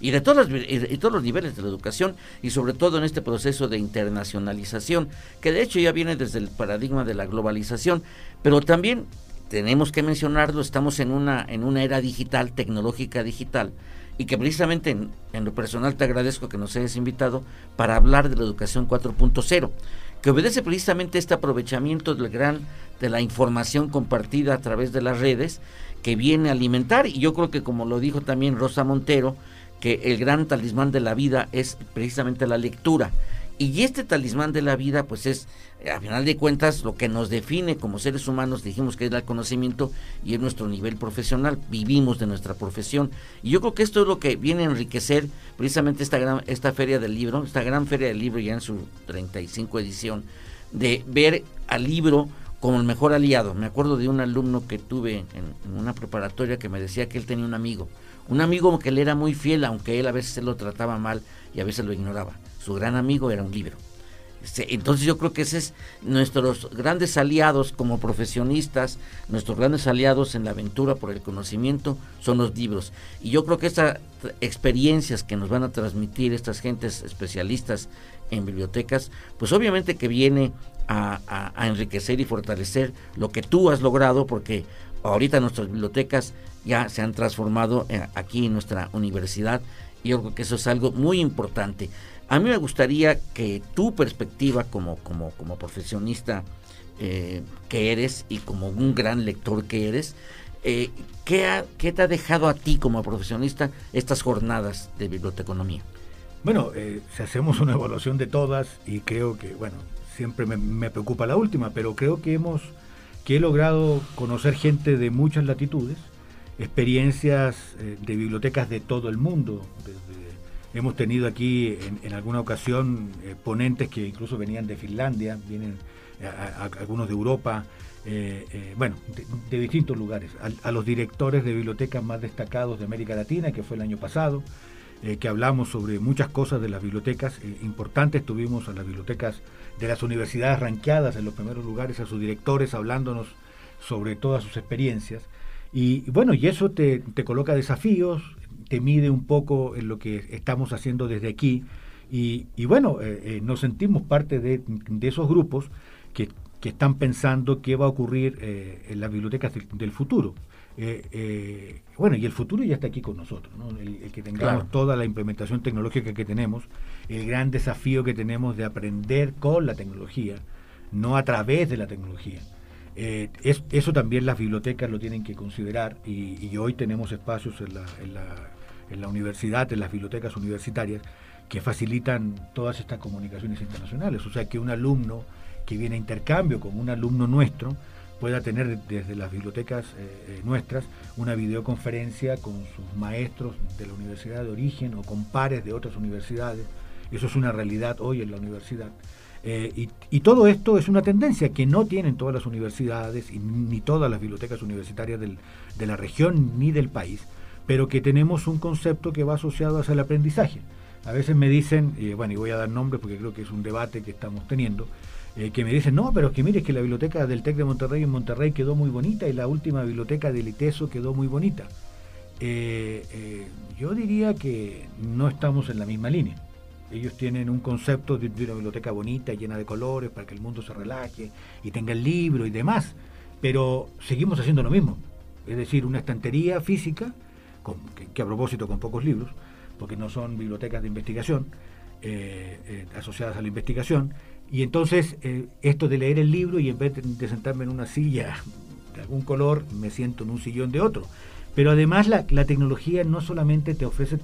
y de todas y todos los niveles de la educación y sobre todo en este proceso de internacionalización, que de hecho ya viene desde el paradigma de la globalización, pero también tenemos que mencionarlo, estamos en una, en una era digital, tecnológica digital, y que precisamente en, en, lo personal te agradezco que nos hayas invitado para hablar de la educación 4.0, que obedece precisamente este aprovechamiento del gran de la información compartida a través de las redes que viene a alimentar y yo creo que como lo dijo también Rosa Montero, que el gran talismán de la vida es precisamente la lectura. Y este talismán de la vida, pues es, a final de cuentas, lo que nos define como seres humanos, dijimos que es el conocimiento y es nuestro nivel profesional, vivimos de nuestra profesión. Y yo creo que esto es lo que viene a enriquecer precisamente esta, gran, esta feria del libro, esta gran feria del libro ya en su 35 edición, de ver al libro como el mejor aliado. Me acuerdo de un alumno que tuve en, una preparatoria que me decía que él tenía un amigo, un amigo que le era muy fiel, aunque él a veces lo trataba mal y a veces lo ignoraba su gran amigo era un libro. Entonces yo creo que ese es nuestros grandes aliados como profesionistas, nuestros grandes aliados en la aventura por el conocimiento son los libros. Y yo creo que estas experiencias que nos van a transmitir estas gentes especialistas en bibliotecas, pues obviamente que viene a, a, a enriquecer y fortalecer lo que tú has logrado, porque ahorita nuestras bibliotecas ya se han transformado eh, aquí en nuestra universidad y yo creo que eso es algo muy importante. A mí me gustaría que tu perspectiva como, como, como profesionista eh, que eres y como un gran lector que eres, eh, ¿qué, ¿qué, te ha dejado a ti como profesionista estas jornadas de biblioteconomía? Bueno, eh, si hacemos una evaluación de todas y creo que, bueno, siempre me, me, preocupa la última, pero creo que hemos, que he logrado conocer gente de muchas latitudes, experiencias eh, de bibliotecas de todo el mundo, Hemos tenido aquí en, alguna ocasión eh, ponentes que incluso venían de Finlandia, vienen a algunos de Europa, eh, eh, bueno, de, distintos lugares, a, los directores de bibliotecas más destacados de América Latina, que fue el año pasado, eh, que hablamos sobre muchas cosas de las bibliotecas eh, importantes, tuvimos a las bibliotecas de las universidades ranqueadas en los primeros lugares, a sus directores hablándonos sobre todas sus experiencias. Y, bueno, y eso te, te coloca desafíos, te mide un poco en lo que estamos haciendo desde aquí. Y, y bueno, eh, eh, nos sentimos parte de, de esos grupos que, que, están pensando qué va a ocurrir eh, en las bibliotecas del, del futuro. bueno, y el futuro ya está aquí con nosotros, ¿no? el, el, que tengamos claro. toda la implementación tecnológica que tenemos, el gran desafío que tenemos de aprender con la tecnología, no a través de la tecnología. Eh, es, eso también las bibliotecas lo tienen que considerar y, hoy tenemos espacios en la, en la, en la universidad, en las bibliotecas universitarias, que facilitan todas estas comunicaciones internacionales. O sea, que un alumno que viene a intercambio con un alumno nuestro pueda tener desde las bibliotecas eh, nuestras una videoconferencia con sus maestros de la universidad de origen o con pares de otras universidades. Eso es una realidad hoy en la universidad. Eh, y, todo esto es una tendencia que no tienen todas las universidades y ni todas las bibliotecas universitarias de la región ni del país, pero que tenemos un concepto que va asociado hacia el aprendizaje. A veces me dicen, eh, bueno, y voy a dar nombres porque creo que es un debate que estamos teniendo, eh, que me dicen, no, pero es que mire, es que la biblioteca del TEC de Monterrey en Monterrey quedó muy bonita y la última biblioteca del ITESO quedó muy bonita. Yo diría que no estamos en la misma línea. Ellos tienen un concepto de, una biblioteca bonita, llena de colores, para que el mundo se relaje y tenga el libro y demás. Pero seguimos haciendo lo mismo. Es decir, una estantería física que, a propósito con pocos libros, porque no son bibliotecas de investigación eh, eh, asociadas a la investigación, y entonces eh, esto de leer el libro y en vez de, sentarme en una silla de algún color, me siento en un sillón de otro. Pero además la tecnología no solamente te ofrece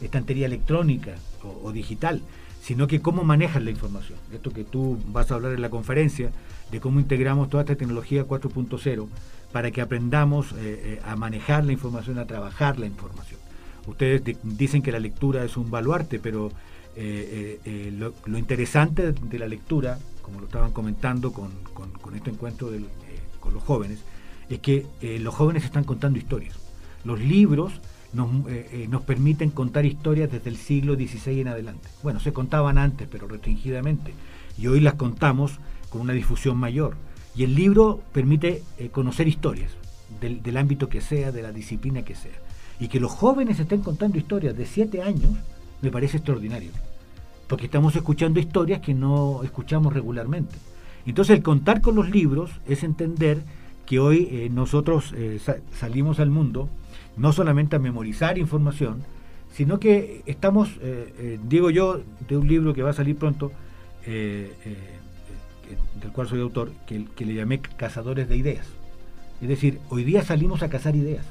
estantería electrónica o, digital, sino que cómo manejas la información. Esto que tú vas a hablar en la conferencia, de cómo integramos toda esta tecnología 4.0 para que aprendamos eh, a manejar la información, a trabajar la información. Ustedes dicen que la lectura es un baluarte, pero lo, interesante de la lectura, como lo estaban comentando con, este encuentro con los jóvenes, es que los jóvenes están contando historias. Los libros eh, eh, nos, permiten contar historias desde el siglo XVI en adelante. Bueno, se contaban antes, pero restringidamente. Y hoy las contamos con una difusión mayor. Y el libro permite eh, conocer historias del, del, ámbito que sea, de la disciplina que sea. Y que los jóvenes estén contando historias de siete años me parece extraordinario. Porque estamos escuchando historias que no escuchamos regularmente. Entonces el contar con los libros es entender que hoy nosotros salimos al mundo no solamente a memorizar información, sino que estamos, eh, eh, digo yo, de un libro que va a salir pronto, eh, del cual soy autor, que, que, le llamé Cazadores de Ideas. Es decir, hoy día salimos a cazar ideas.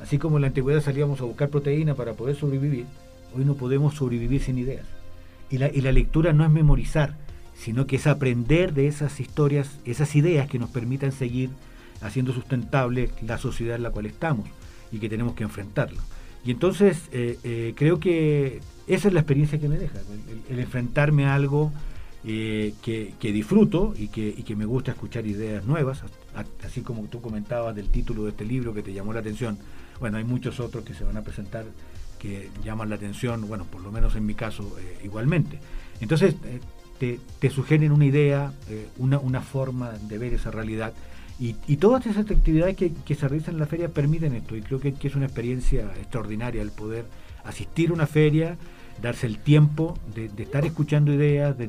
Así como en la antigüedad salíamos a buscar proteína para poder sobrevivir, hoy no podemos sobrevivir sin ideas. Y la, y la lectura no es memorizar, sino que es aprender de esas historias, esas ideas que nos permitan seguir haciendo sustentable la sociedad en la cual estamos y que tenemos que enfrentarlo. Y entonces eh, eh, creo que esa es la experiencia que me deja, el, enfrentarme a algo eh, que, disfruto y que, y que, me gusta escuchar ideas nuevas, así como tú comentabas del título de este libro que te llamó la atención. Bueno, hay muchos otros que se van a presentar que llaman la atención, bueno, por lo menos en mi caso igualmente. Entonces te, te, sugieren una idea, una, una forma de ver esa realidad y, todas esas actividades que, se realizan en la feria permiten esto, y creo que, es una experiencia extraordinaria el poder asistir a una feria, darse el tiempo de, estar escuchando ideas, de,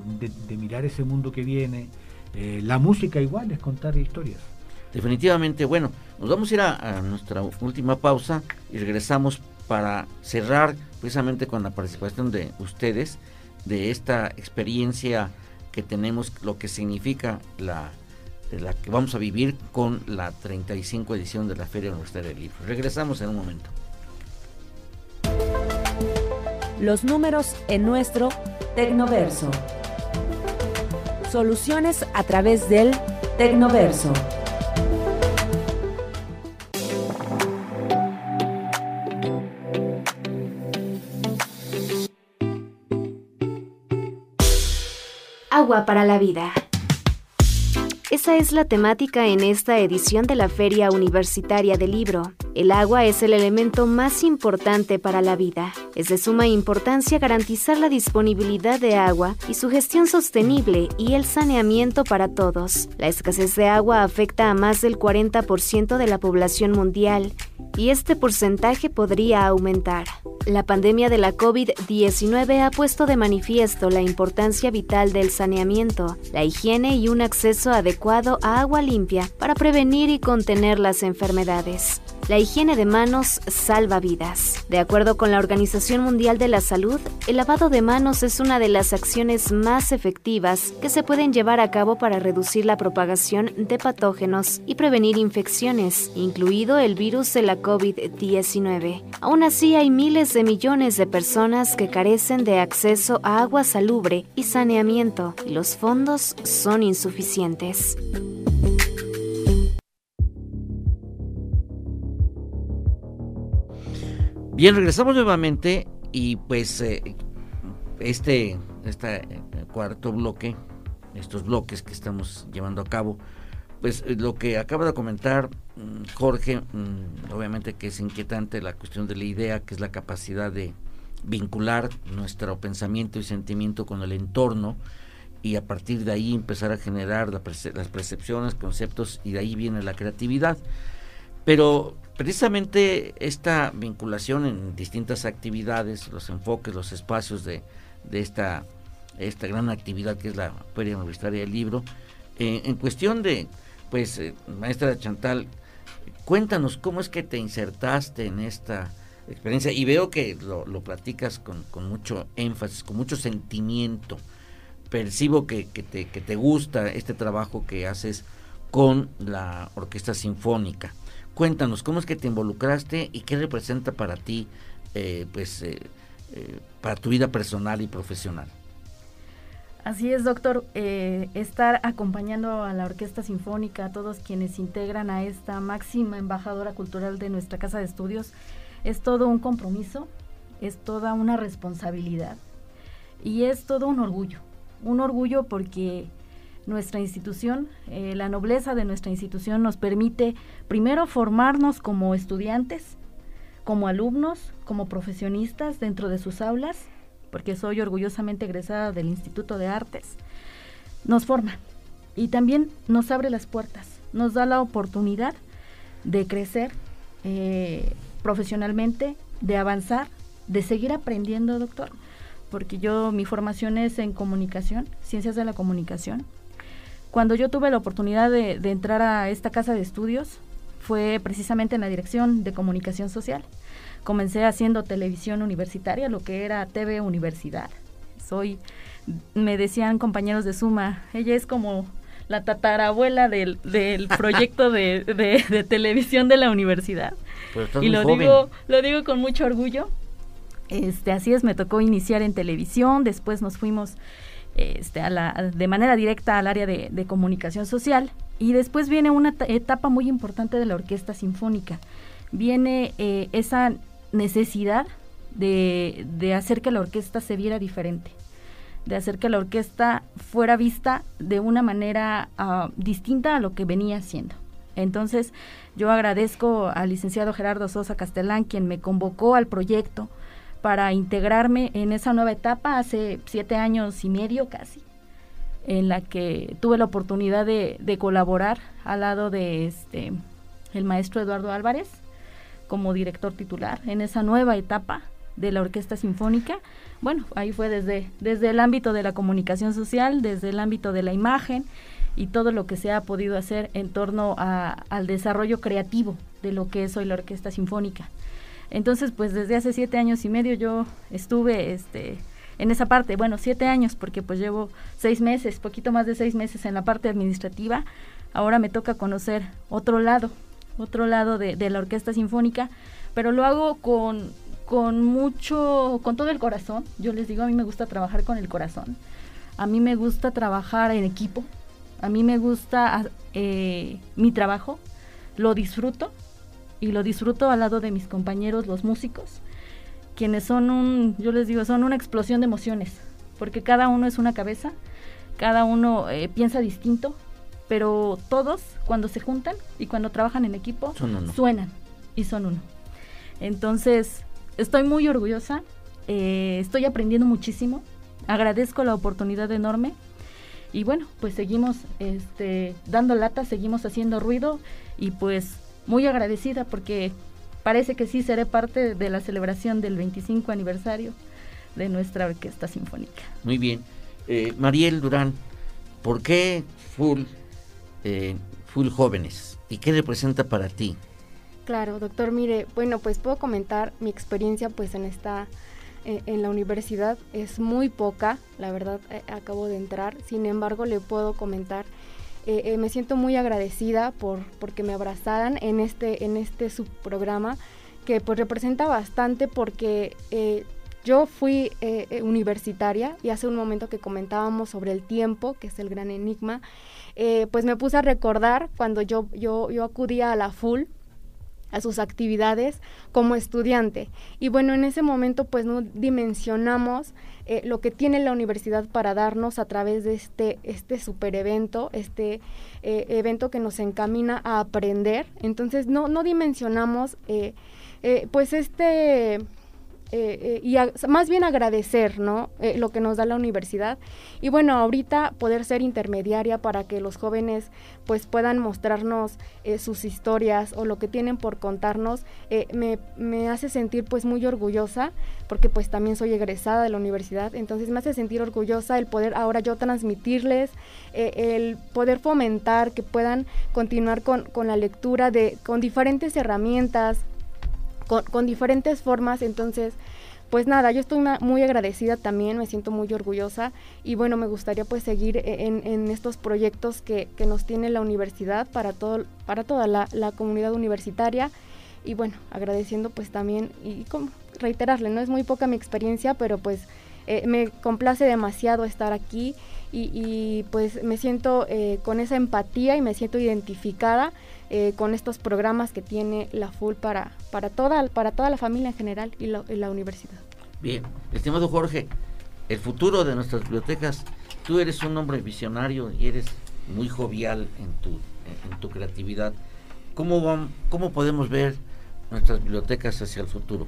mirar ese mundo que viene. Eh, la música igual es contar historias. Definitivamente, bueno, nos vamos a ir a, nuestra última pausa y regresamos para cerrar precisamente con la participación de ustedes de esta experiencia que tenemos, lo que significa la la que vamos a vivir con la 35 edición de la Feria Universitaria del Libro. Regresamos en un momento. Los números en nuestro Tecnoverso. Soluciones a través del Tecnoverso. Agua para la vida. Esa es la temática en esta edición de la Feria Universitaria del Libro. El agua es el elemento más importante para la vida. Es de suma importancia garantizar la disponibilidad de agua y su gestión sostenible y el saneamiento para todos. La escasez de agua afecta a más del 40% de la población mundial y este porcentaje podría aumentar. La pandemia de la COVID-19 ha puesto de manifiesto la importancia vital del saneamiento, la higiene y un acceso adecuado a agua limpia para prevenir y contener las enfermedades. La higiene de manos salva vidas. De acuerdo con la Organización Mundial de la Salud, el lavado de manos es una de las acciones más efectivas que se pueden llevar a cabo para reducir la propagación de patógenos y prevenir infecciones, incluido el virus de la COVID-19. Aún así, hay miles de millones de personas que carecen de acceso a agua salubre y saneamiento, y los fondos son insuficientes. Bien, regresamos nuevamente y pues eh, este, este cuarto bloque, estos bloques que estamos llevando a cabo, pues eh, lo que acaba de comentar mm, Jorge, mm, obviamente que es inquietante la cuestión de la idea, que es la capacidad de vincular nuestro pensamiento y sentimiento con el entorno y a partir de ahí empezar a generar las percepciones, conceptos y de ahí viene la creatividad. Pero precisamente esta vinculación en distintas actividades, los enfoques, los espacios de, esta, esta gran actividad que es la Feria Universitaria del Libro, eh, en cuestión de, pues, eh, maestra Chantal, cuéntanos cómo es que te insertaste en esta experiencia y veo que lo, platicas con, mucho énfasis, con mucho sentimiento. Percibo que, te, que te gusta este trabajo que haces con la Orquesta Sinfónica. Cuéntanos, ¿cómo es que te involucraste y qué representa para ti, eh, pues, eh, eh, para tu vida personal y profesional? Así es, doctor. Estar acompañando a la Orquesta Sinfónica, a todos quienes integran a esta máxima embajadora cultural de nuestra Casa de Estudios, es todo un compromiso, es toda una responsabilidad y es todo un orgullo. Un orgullo porque nuestra institución, eh, la nobleza de nuestra institución nos permite primero formarnos como estudiantes, como alumnos, como profesionistas dentro de sus aulas porque soy orgullosamente egresada del Instituto de Artes, nos forma y también nos abre las puertas, nos da la oportunidad de crecer eh, profesionalmente, de avanzar, de seguir aprendiendo, doctor, porque yo mi formación es en comunicación, ciencias de la comunicación. Cuando yo tuve la oportunidad de, de entrar a esta casa de estudios, fue precisamente en la dirección de comunicación social. Comencé haciendo televisión universitaria, lo que era TV Universidad. Soy, me decían compañeros de Suma, ella es como la tatarabuela del, del proyecto de, de, televisión de la universidad. y lo digo, lo digo con mucho orgullo. Este, así es, me tocó iniciar en televisión, después nos fuimos este, a la, de manera directa al área de, comunicación social y después viene una etapa muy importante de la orquesta sinfónica. Viene eh, esa necesidad de, de, hacer que la orquesta se viera diferente, de hacer que la orquesta fuera vista de una manera uh, distinta a lo que venía haciendo. Entonces, yo agradezco al licenciado Gerardo Sosa Castellán, quien me convocó al proyecto para integrarme en esa nueva etapa hace siete años y medio casi, en la que tuve la oportunidad de, colaborar al lado de este el maestro Eduardo Álvarez, como director titular en esa nueva etapa de la Orquesta Sinfónica. Bueno, ahí fue desde, desde el ámbito de la comunicación social, desde el ámbito de la imagen y todo lo que se ha podido hacer en torno a, al desarrollo creativo de lo que es hoy la Orquesta Sinfónica. Entonces, pues desde hace siete años y medio yo estuve este, en esa parte, bueno, siete años porque pues llevo seis meses, poquito más de seis meses en la parte administrativa. Ahora me toca conocer otro lado otro lado de, de la orquesta sinfónica, pero lo hago con, con mucho, con todo el corazón. Yo les digo, a mí me gusta trabajar con el corazón. A mí me gusta trabajar en equipo. A mí me gusta eh, mi trabajo. Lo disfruto. Y lo disfruto al lado de mis compañeros, los músicos, quienes son un, yo les digo, son una explosión de emociones. Porque cada uno es una cabeza. Cada uno eh, piensa distinto pero todos cuando se juntan y cuando trabajan en equipo suenan y son uno. Entonces, estoy muy orgullosa, eh, estoy aprendiendo muchísimo, agradezco la oportunidad enorme y bueno, pues seguimos este, dando lata, seguimos haciendo ruido y pues muy agradecida porque parece que sí seré parte de la celebración del 25 aniversario de nuestra orquesta sinfónica. Muy bien. Eh, Mariel Durán, ¿por qué Full eh, Full Jóvenes y qué representa para ti. Claro, doctor, mire, bueno, pues puedo comentar mi experiencia pues en esta eh, en la universidad es muy poca, la verdad eh, acabo de entrar, sin embargo le puedo comentar me siento muy agradecida por porque me abrazaran en este en este subprograma que pues representa bastante porque yo fui universitaria y hace un momento que comentábamos sobre el tiempo, que es el gran enigma, eh, pues me puse a recordar cuando yo, yo, yo acudía a la FUL, a sus actividades como estudiante. Y bueno, en ese momento pues no dimensionamos eh, lo que tiene la universidad para darnos a través de este, este super evento, este eh, evento que nos encamina a aprender. Entonces no, no dimensionamos pues este eh, eh, y más bien agradecer ¿no? Eh, lo que nos da la universidad y bueno ahorita poder ser intermediaria para que los jóvenes pues puedan mostrarnos sus historias o lo que tienen por contarnos me, me, hace sentir pues muy orgullosa porque pues también soy egresada de la universidad entonces me hace sentir orgullosa el poder ahora yo transmitirles el poder fomentar que puedan continuar con, con la lectura de con diferentes herramientas con, diferentes formas. Entonces, pues nada, yo estoy muy agradecida también, me siento muy orgullosa y bueno, me gustaría pues seguir e, en, estos proyectos que, nos tiene la universidad para, todo, para toda la, comunidad universitaria y bueno, agradeciendo pues también y como reiterarle, no es muy poca mi experiencia, pero pues eh, me complace demasiado estar aquí y, pues me siento eh, con esa empatía y me siento identificada eh, con estos programas que tiene la FUL para, para, toda, para toda la familia en general y la, universidad. Bien, estimado Jorge, el futuro de nuestras bibliotecas, tú eres un hombre visionario y eres muy jovial en tu, en, tu creatividad. ¿Cómo, van, ¿Cómo podemos ver nuestras bibliotecas hacia el futuro?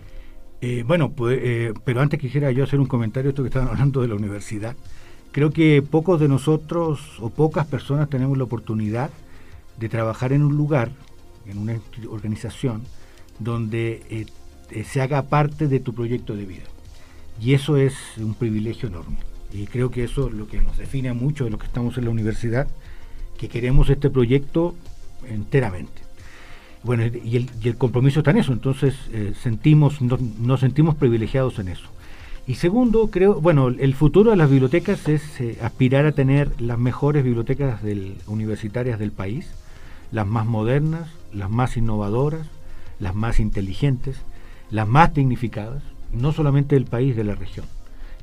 Eh, bueno, pues, eh, pero antes quisiera yo hacer un comentario, esto que estaban hablando de la universidad. Creo que pocos de nosotros o pocas personas tenemos la oportunidad de trabajar en un lugar, en una organización, donde eh, se haga parte de tu proyecto de vida. Y eso es un privilegio enorme. Y creo que eso es lo que nos define a muchos de los que estamos en la universidad, que queremos este proyecto enteramente. Bueno, y el, compromiso está en eso, entonces eh, sentimos, nos sentimos privilegiados en eso. Y segundo, creo, bueno, el futuro de las bibliotecas es eh, aspirar a tener las mejores bibliotecas universitarias del país, las más modernas, las más innovadoras, las más inteligentes, las más dignificadas, no solamente del país, de la región.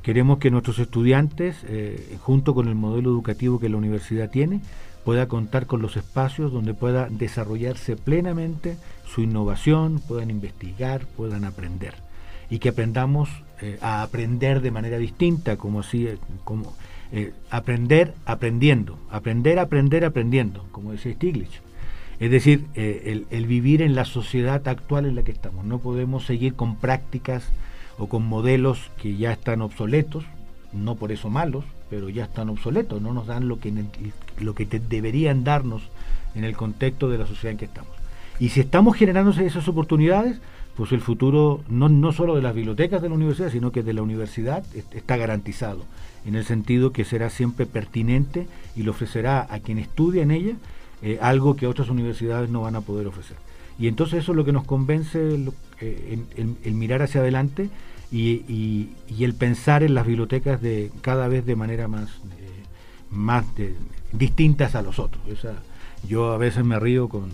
Queremos que nuestros estudiantes, eh, junto con el modelo educativo que la universidad tiene, pueda contar con los espacios donde pueda desarrollarse plenamente su innovación, puedan investigar, puedan aprender. Y que aprendamos eh, a aprender de manera distinta, como así, eh, como eh, aprender aprendiendo, aprender, aprender, aprendiendo, como decía Stiglitz. Es decir, el, el, vivir en la sociedad actual en la que estamos. No podemos seguir con prácticas o con modelos que ya están obsoletos, no por eso malos, pero ya están obsoletos, no nos dan lo que, lo que deberían darnos en el contexto de la sociedad en que estamos. Y si estamos generando esas oportunidades, pues el futuro no, no solo de las bibliotecas de la universidad, sino que de la universidad está garantizado, en el sentido que será siempre pertinente y le ofrecerá a quien estudia en ella eh, algo que otras universidades no van a poder ofrecer. Y entonces eso es lo que nos convence eh, en mirar hacia adelante y, el pensar en las bibliotecas de cada vez de manera más, eh, más distintas a los otros. yo a veces me río con,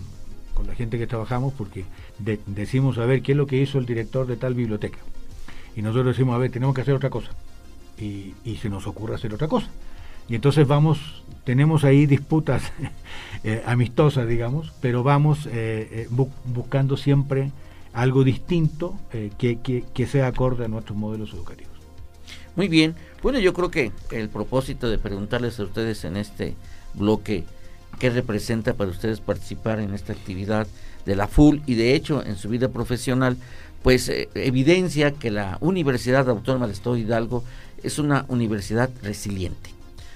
la gente que trabajamos porque decimos a ver qué es lo que hizo el director de tal biblioteca. Y nosotros decimos, a ver, tenemos que hacer otra cosa. Y, se nos ocurre hacer otra cosa. Y entonces vamos, tenemos ahí disputas eh, amistosas, digamos, pero vamos eh, buscando siempre algo distinto eh, que, que, sea acorde a nuestros modelos educativos. Muy bien, bueno, yo creo que el propósito de preguntarles a ustedes en este bloque qué representa para ustedes participar en esta actividad de la FUL y de hecho en su vida profesional, pues eh, evidencia que la Universidad Autónoma de Estado Hidalgo es una universidad resiliente.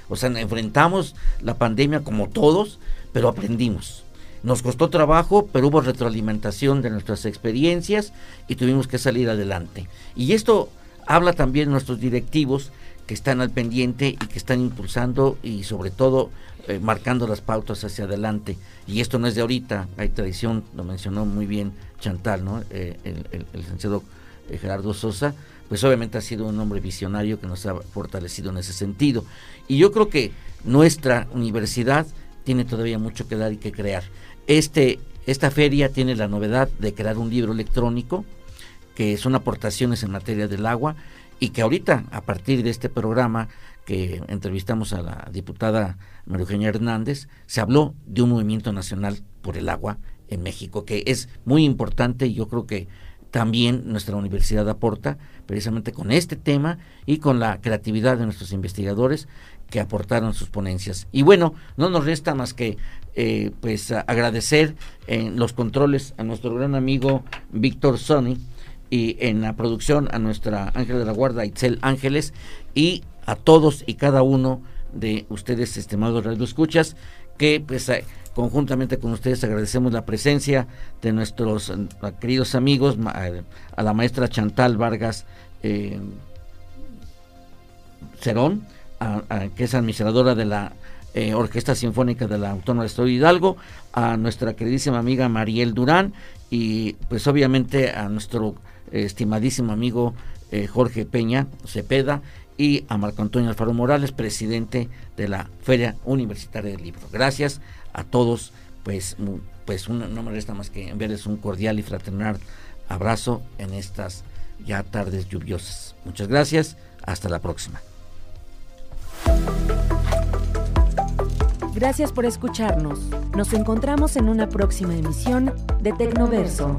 O sea, enfrentamos la pandemia como todos, pero aprendimos nos costó trabajo, pero hubo retroalimentación de nuestras experiencias y tuvimos que salir adelante. Y esto habla también nuestros directivos que están al pendiente y que están impulsando y sobre todo eh, marcando las pautas hacia adelante. Y esto no es de ahorita, hay tradición, lo mencionó muy bien Chantal, ¿no? Eh, el, el, licenciado eh, Gerardo Sosa, pues obviamente ha sido un hombre visionario que nos ha fortalecido en ese sentido. Y yo creo que nuestra universidad tiene todavía mucho que dar y que crear. Este, esta feria tiene la novedad de crear un libro electrónico que son aportaciones en materia del agua y que ahorita, a partir de este programa que entrevistamos a la diputada María Eugenia Hernández, se habló de un movimiento nacional por el agua en México, que es muy importante y yo creo que también nuestra universidad aporta precisamente con este tema y con la creatividad de nuestros investigadores que aportaron sus ponencias. Y bueno, no nos resta más que eh, pues agradecer en los controles a nuestro gran amigo Víctor Sony y en la producción a nuestra Ángel de la Guarda Itzel Ángeles y a todos y cada uno de ustedes, estimados radioescuchas, que pues eh, conjuntamente con ustedes agradecemos la presencia de nuestros eh, queridos amigos, a la maestra Chantal Vargas Cerón, que es administradora de la eh, Orquesta Sinfónica de la Autónoma de Estado Hidalgo, a nuestra queridísima amiga Mariel Durán y pues obviamente a nuestro eh, estimadísimo amigo eh, Jorge Peña Cepeda y a Marco Antonio Alfaro Morales, presidente de la Feria Universitaria del Libro. Gracias a todos, pues, pues no me resta más que enviarles un cordial y fraternal abrazo en estas ya tardes lluviosas. Muchas gracias, Hasta la próxima. Gracias por escucharnos. Nos encontramos en una próxima emisión de Tecnoverso.